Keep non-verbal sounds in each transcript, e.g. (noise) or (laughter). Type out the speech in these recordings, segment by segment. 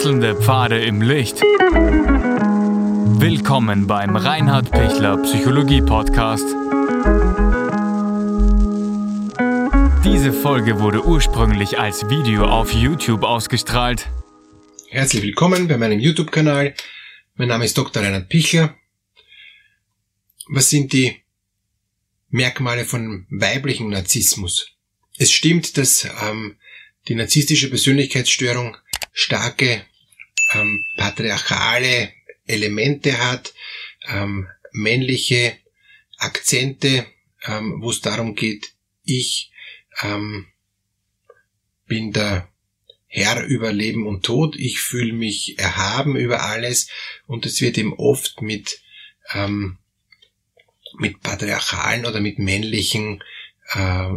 Wechselnde Pfade im Licht. Willkommen beim Reinhard Pichler Psychologie Podcast. Diese Folge wurde ursprünglich als Video auf YouTube ausgestrahlt. Herzlich willkommen bei meinem YouTube-Kanal. Mein Name ist Dr. Reinhard Pichler. Was sind die Merkmale von weiblichen Narzissmus? Es stimmt, dass ähm, die narzisstische Persönlichkeitsstörung starke ähm, patriarchale Elemente hat, ähm, männliche Akzente, ähm, wo es darum geht, ich ähm, bin der Herr über Leben und Tod, ich fühle mich erhaben über alles und es wird eben oft mit, ähm, mit patriarchalen oder mit männlichen äh,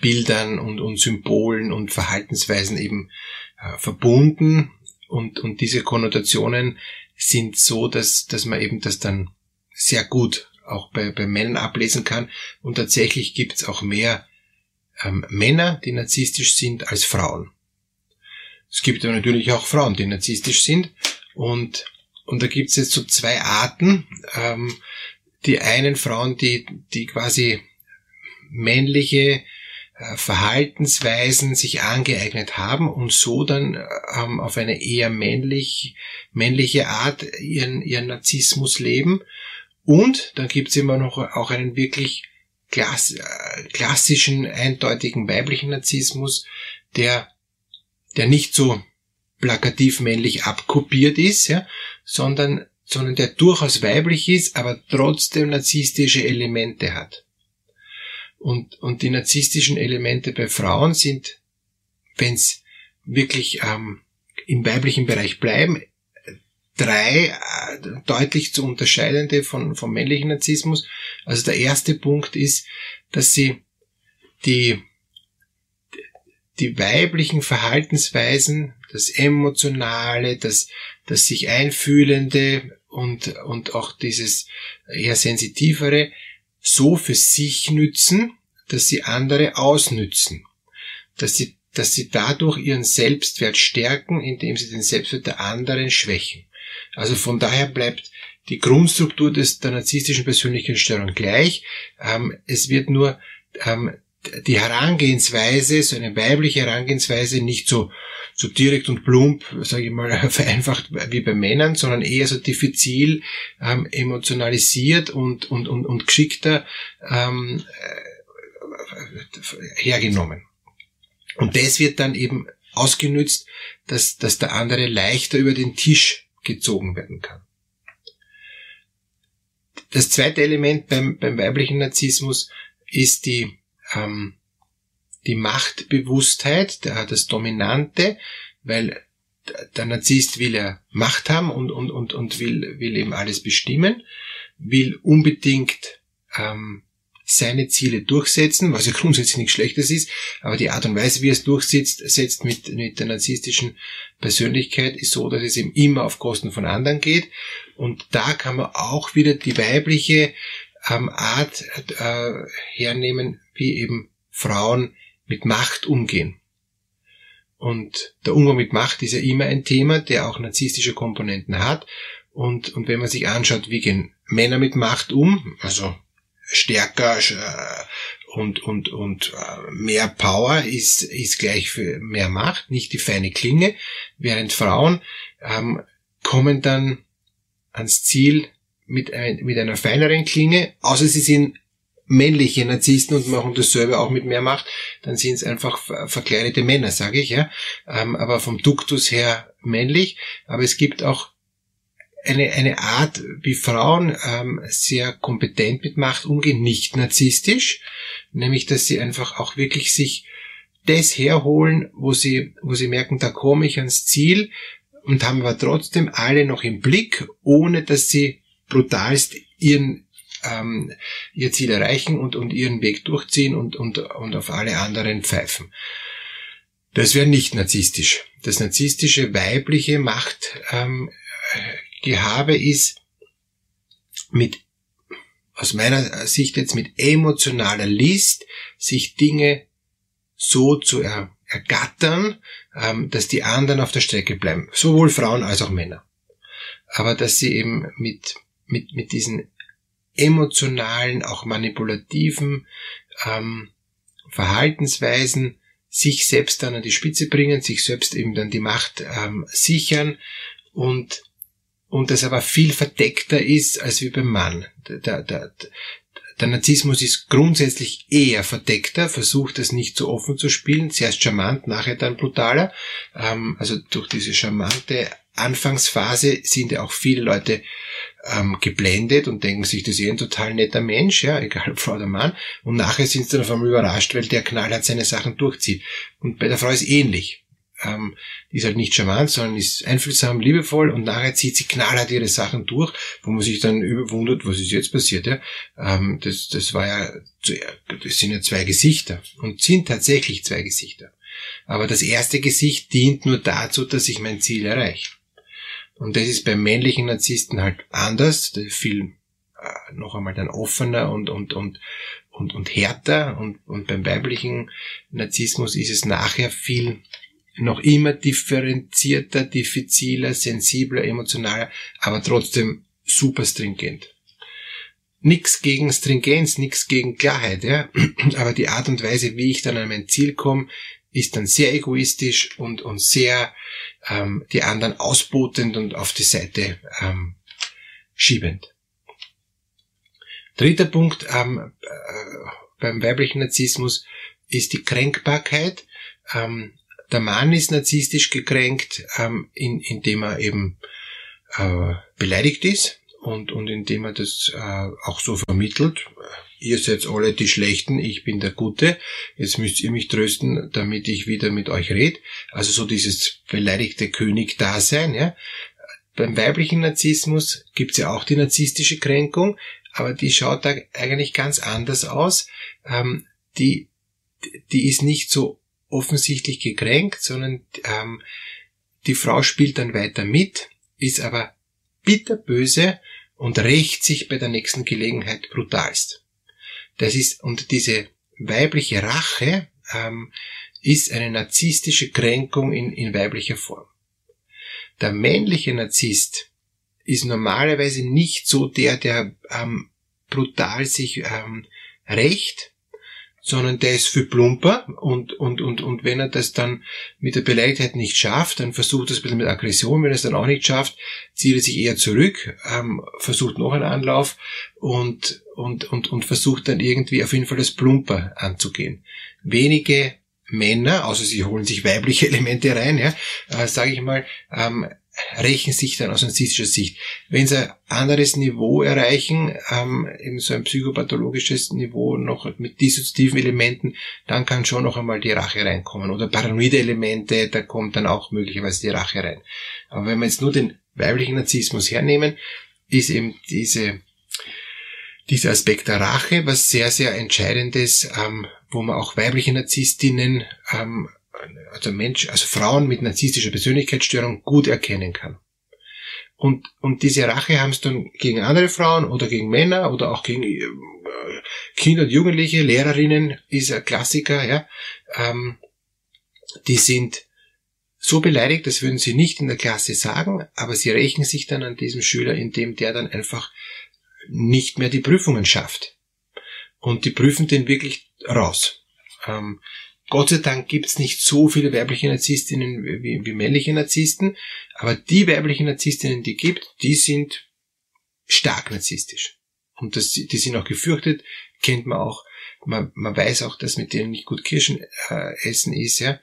Bildern und, und Symbolen und Verhaltensweisen eben äh, verbunden und, und diese Konnotationen sind so, dass, dass man eben das dann sehr gut auch bei, bei Männern ablesen kann und tatsächlich gibt es auch mehr ähm, Männer, die narzisstisch sind, als Frauen. Es gibt aber natürlich auch Frauen, die narzisstisch sind und, und da gibt es jetzt so zwei Arten. Ähm, die einen Frauen, die, die quasi männliche Verhaltensweisen sich angeeignet haben und so dann ähm, auf eine eher männlich, männliche Art ihren, ihren Narzissmus leben. Und dann gibt's immer noch auch einen wirklich klass, äh, klassischen, eindeutigen weiblichen Narzissmus, der, der nicht so plakativ männlich abkopiert ist, ja, sondern, sondern der durchaus weiblich ist, aber trotzdem narzisstische Elemente hat. Und, und die narzisstischen Elemente bei Frauen sind, wenn es wirklich ähm, im weiblichen Bereich bleiben, drei äh, deutlich zu unterscheidende von, vom männlichen Narzissmus. Also der erste Punkt ist, dass sie die, die weiblichen Verhaltensweisen, das Emotionale, das, das sich Einfühlende und, und auch dieses eher sensitivere so für sich nützen, dass sie andere ausnützen, dass sie, dass sie dadurch ihren Selbstwert stärken, indem sie den Selbstwert der anderen schwächen. Also von daher bleibt die Grundstruktur des, der narzisstischen Persönlichkeitsstörung gleich. Ähm, es wird nur ähm, die Herangehensweise, so eine weibliche Herangehensweise, nicht so, so direkt und plump, sage ich mal, (laughs) vereinfacht wie bei Männern, sondern eher so diffizil, ähm, emotionalisiert und, und, und, und geschickter ähm, äh, hergenommen. Und das wird dann eben ausgenützt, dass, dass der andere leichter über den Tisch gezogen werden kann. Das zweite Element beim, beim weiblichen Narzissmus ist die ähm, die Machtbewusstheit, das Dominante, weil der Narzisst will er Macht haben und, und, und, und will, will eben alles bestimmen, will unbedingt ähm, seine Ziele durchsetzen, was ja grundsätzlich nichts Schlechtes ist, aber die Art und Weise, wie er es durchsetzt, setzt mit, mit der narzisstischen Persönlichkeit, ist so, dass es eben immer auf Kosten von anderen geht. Und da kann man auch wieder die weibliche ähm, Art äh, hernehmen, wie eben Frauen mit Macht umgehen. Und der Umgang mit Macht ist ja immer ein Thema, der auch narzisstische Komponenten hat. Und, und wenn man sich anschaut, wie gehen Männer mit Macht um, also stärker äh, und, und, und äh, mehr Power ist, ist gleich für mehr Macht, nicht die feine Klinge, während Frauen ähm, kommen dann ans Ziel mit, ein, mit einer feineren Klinge, außer sie sind männliche Narzissten und machen dasselbe auch mit mehr Macht, dann sind es einfach verkleidete Männer, sage ich, ja. Ähm, aber vom Duktus her männlich. Aber es gibt auch eine, eine Art, wie Frauen ähm, sehr kompetent mit Macht umgehen, nicht narzisstisch, nämlich dass sie einfach auch wirklich sich das herholen, wo sie, wo sie merken, da komme ich ans Ziel und haben aber trotzdem alle noch im Blick, ohne dass sie brutalst ihren ähm, ihr Ziel erreichen und, und ihren Weg durchziehen und, und, und auf alle anderen pfeifen. Das wäre nicht narzisstisch. Das narzisstische weibliche Machtgehabe ähm, ist mit aus meiner Sicht jetzt mit emotionaler List, sich Dinge so zu er, ergattern, ähm, dass die anderen auf der Strecke bleiben. Sowohl Frauen als auch Männer. Aber dass sie eben mit, mit, mit diesen emotionalen, auch manipulativen ähm, Verhaltensweisen sich selbst dann an die Spitze bringen, sich selbst eben dann die Macht ähm, sichern und und das aber viel verdeckter ist als wie beim Mann. Der, der, der Narzissmus ist grundsätzlich eher verdeckter, versucht es nicht so offen zu spielen, zuerst charmant, nachher dann brutaler. Ähm, also durch diese charmante Anfangsphase sind ja auch viele Leute ähm, geblendet und denken sich, das ist eh ein total netter Mensch, ja, (laughs) egal ob Frau oder Mann. Und nachher sind sie dann auf einmal überrascht, weil der knallhart seine Sachen durchzieht. Und bei der Frau ist ähnlich ähm, ist halt nicht charmant, sondern ist einfühlsam, liebevoll und nachher zieht sie knallhart ihre Sachen durch, wo man sich dann überwundert, was ist jetzt passiert, ja. Ähm, das, das war ja, das sind ja zwei Gesichter und sind tatsächlich zwei Gesichter. Aber das erste Gesicht dient nur dazu, dass ich mein Ziel erreiche. Und das ist beim männlichen Narzissten halt anders, viel äh, noch einmal dann offener und, und, und, und, und härter und, und beim weiblichen Narzissmus ist es nachher viel noch immer differenzierter, diffiziler, sensibler, emotionaler, aber trotzdem super stringent. Nix gegen Stringenz, nix gegen Klarheit, ja. (clears throat) Aber die Art und Weise, wie ich dann an mein Ziel komme, ist dann sehr egoistisch und, und sehr ähm, die anderen ausbotend und auf die Seite ähm, schiebend. Dritter Punkt ähm, äh, beim weiblichen Narzissmus ist die Kränkbarkeit. Ähm, der Mann ist narzisstisch gekränkt, ähm, in, indem er eben äh, beleidigt ist und, und indem er das äh, auch so vermittelt. Ihr seid alle die Schlechten, ich bin der Gute. Jetzt müsst ihr mich trösten, damit ich wieder mit euch rede. Also so dieses beleidigte König-Dasein. Ja. Beim weiblichen Narzissmus gibt's ja auch die narzisstische Kränkung, aber die schaut da eigentlich ganz anders aus. Ähm, die, die ist nicht so offensichtlich gekränkt, sondern ähm, die Frau spielt dann weiter mit, ist aber bitterböse und rächt sich bei der nächsten Gelegenheit brutalst. Das ist, und diese weibliche Rache ähm, ist eine narzisstische Kränkung in, in weiblicher Form. Der männliche Narzisst ist normalerweise nicht so der, der ähm, brutal sich ähm, rächt, sondern der ist für plumper und, und, und, und wenn er das dann mit der Beleidigtheit nicht schafft, dann versucht er es ein bisschen mit Aggression, wenn er es dann auch nicht schafft, zieht er sich eher zurück, ähm, versucht noch einen Anlauf und, und, und, und versucht dann irgendwie auf jeden Fall das Plumper anzugehen. Wenige Männer, außer sie holen sich weibliche (laughs) Elemente rein, ja, äh, sage ich mal, ähm, rächen sich dann aus narzisstischer Sicht. Wenn sie ein anderes Niveau erreichen, ähm, eben so ein psychopathologisches Niveau noch mit dissoziativen Elementen, dann kann schon noch einmal die Rache reinkommen. Oder paranoide Elemente, da kommt dann auch möglicherweise die Rache rein. Aber wenn wir jetzt nur den weiblichen Narzissmus hernehmen, ist eben diese, dieser Aspekt der Rache was sehr, sehr entscheidendes, ähm, wo man auch weibliche Narzisstinnen ähm, also Mensch, also Frauen mit narzisstischer Persönlichkeitsstörung gut erkennen kann. Und, und diese Rache haben es dann gegen andere Frauen oder gegen Männer oder auch gegen äh, Kinder und Jugendliche, Lehrerinnen ist ein Klassiker, ja. Ähm, die sind so beleidigt, das würden sie nicht in der Klasse sagen, aber sie rächen sich dann an diesem Schüler, indem der dann einfach nicht mehr die Prüfungen schafft. Und die prüfen den wirklich raus. Ähm, Gott sei Dank gibt's nicht so viele weibliche Narzisstinnen wie, wie männliche Narzissten, aber die weiblichen Narzisstinnen, die gibt, die sind stark narzisstisch. Und das, die sind auch gefürchtet, kennt man auch. Man, man weiß auch, dass mit denen nicht gut Kirschen äh, essen ist, ja.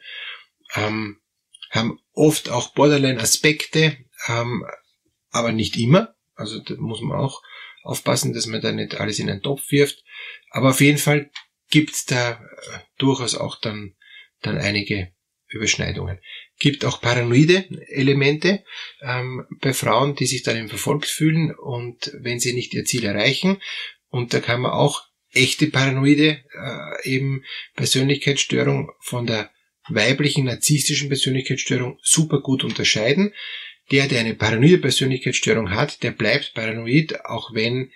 Ähm, haben oft auch Borderline-Aspekte, ähm, aber nicht immer. Also da muss man auch aufpassen, dass man da nicht alles in einen Topf wirft. Aber auf jeden Fall gibt's da äh, durchaus auch dann, dann einige Überschneidungen. Gibt auch paranoide Elemente ähm, bei Frauen, die sich dann eben verfolgt fühlen und wenn sie nicht ihr Ziel erreichen. Und da kann man auch echte paranoide äh, eben Persönlichkeitsstörung von der weiblichen narzisstischen Persönlichkeitsstörung super gut unterscheiden. Der, der eine paranoide Persönlichkeitsstörung hat, der bleibt paranoid, auch wenn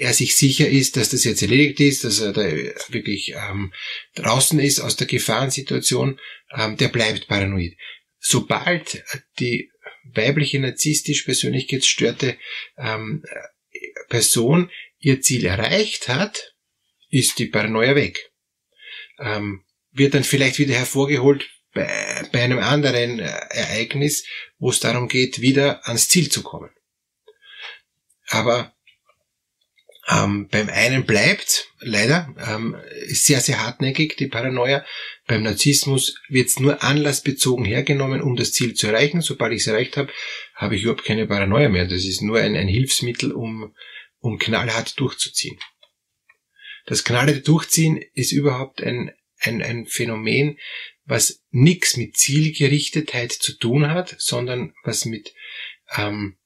er sich sicher ist, dass das jetzt erledigt ist, dass er da wirklich ähm, draußen ist aus der Gefahrensituation, ähm, der bleibt paranoid. Sobald die weibliche narzisstisch persönlichkeitsstörte ähm, Person ihr Ziel erreicht hat, ist die Paranoia weg. Ähm, wird dann vielleicht wieder hervorgeholt bei, bei einem anderen äh, Ereignis, wo es darum geht, wieder ans Ziel zu kommen. Aber ähm, beim einen bleibt leider ähm, sehr, sehr hartnäckig die Paranoia. Beim Narzissmus wird es nur anlassbezogen hergenommen, um das Ziel zu erreichen. Sobald ich es erreicht habe, habe ich überhaupt keine Paranoia mehr. Das ist nur ein, ein Hilfsmittel, um, um knallhart durchzuziehen. Das knallharte Durchziehen ist überhaupt ein, ein, ein Phänomen, was nichts mit Zielgerichtetheit zu tun hat, sondern was mit ähm,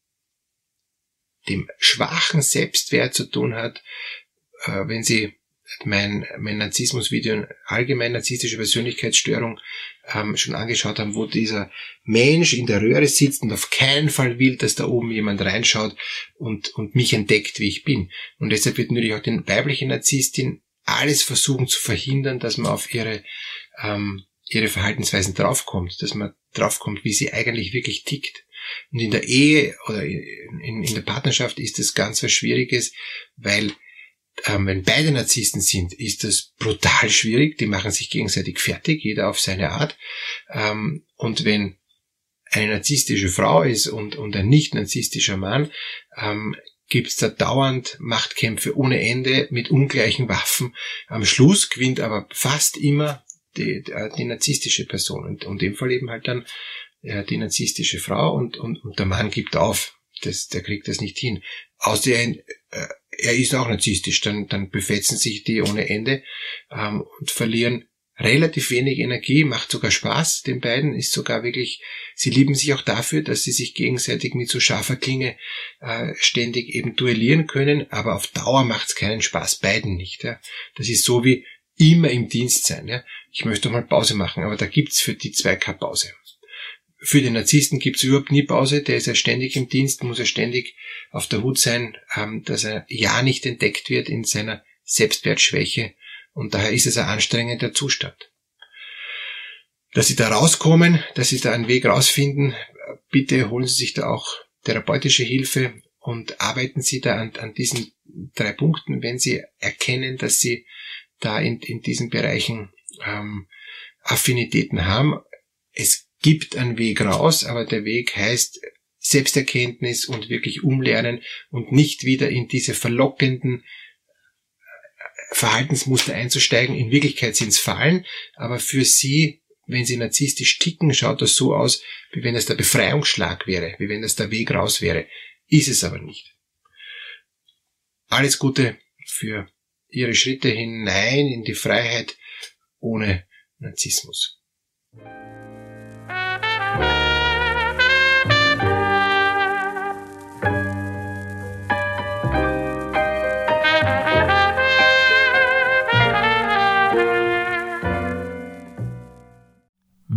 dem schwachen Selbstwert zu tun hat, äh, wenn Sie mein, mein Narzissmus-Video, allgemein narzisstische Persönlichkeitsstörung, ähm, schon angeschaut haben, wo dieser Mensch in der Röhre sitzt und auf keinen Fall will, dass da oben jemand reinschaut und, und mich entdeckt, wie ich bin. Und deshalb wird natürlich auch den weiblichen Narzisstin alles versuchen zu verhindern, dass man auf ihre, ähm, ihre Verhaltensweisen draufkommt, dass man draufkommt, wie sie eigentlich wirklich tickt. Und in der Ehe oder in, in der Partnerschaft ist das ganz was Schwieriges, weil ähm, wenn beide Narzissten sind, ist das brutal schwierig. Die machen sich gegenseitig fertig, jeder auf seine Art. Ähm, und wenn eine narzisstische Frau ist und, und ein nicht narzisstischer Mann, ähm, gibt es da dauernd Machtkämpfe ohne Ende mit ungleichen Waffen. Am Schluss gewinnt aber fast immer die, die narzisstische Person und, und in dem Fall eben halt dann äh, die narzisstische Frau und, und, und der Mann gibt auf. Das, der kriegt das nicht hin. Außer er, äh, er ist auch narzisstisch, dann, dann befetzen sich die ohne Ende ähm, und verlieren relativ wenig Energie, macht sogar Spaß den beiden, ist sogar wirklich, sie lieben sich auch dafür, dass sie sich gegenseitig mit so scharfer Klinge äh, ständig eben duellieren können, aber auf Dauer macht es keinen Spaß, beiden nicht. Ja. Das ist so wie immer im Dienst sein. Ja. Ich möchte mal Pause machen, aber da gibt's für die zwei keine Pause. Für den Narzissten gibt's überhaupt nie Pause, der ist ja ständig im Dienst, muss er ständig auf der Hut sein, ähm, dass er ja nicht entdeckt wird in seiner Selbstwertschwäche und daher ist es ein anstrengender Zustand. Dass Sie da rauskommen, dass Sie da einen Weg rausfinden, bitte holen Sie sich da auch therapeutische Hilfe und arbeiten Sie da an, an diesen drei Punkten, wenn Sie erkennen, dass Sie da in, in diesen Bereichen ähm, Affinitäten haben. Es gibt einen Weg raus, aber der Weg heißt Selbsterkenntnis und wirklich umlernen und nicht wieder in diese verlockenden äh, Verhaltensmuster einzusteigen. In Wirklichkeit sind es Fallen, aber für sie, wenn sie narzisstisch ticken, schaut das so aus, wie wenn es der Befreiungsschlag wäre, wie wenn es der Weg raus wäre. Ist es aber nicht. Alles Gute für Ihre Schritte hinein in die Freiheit ohne Narzissmus.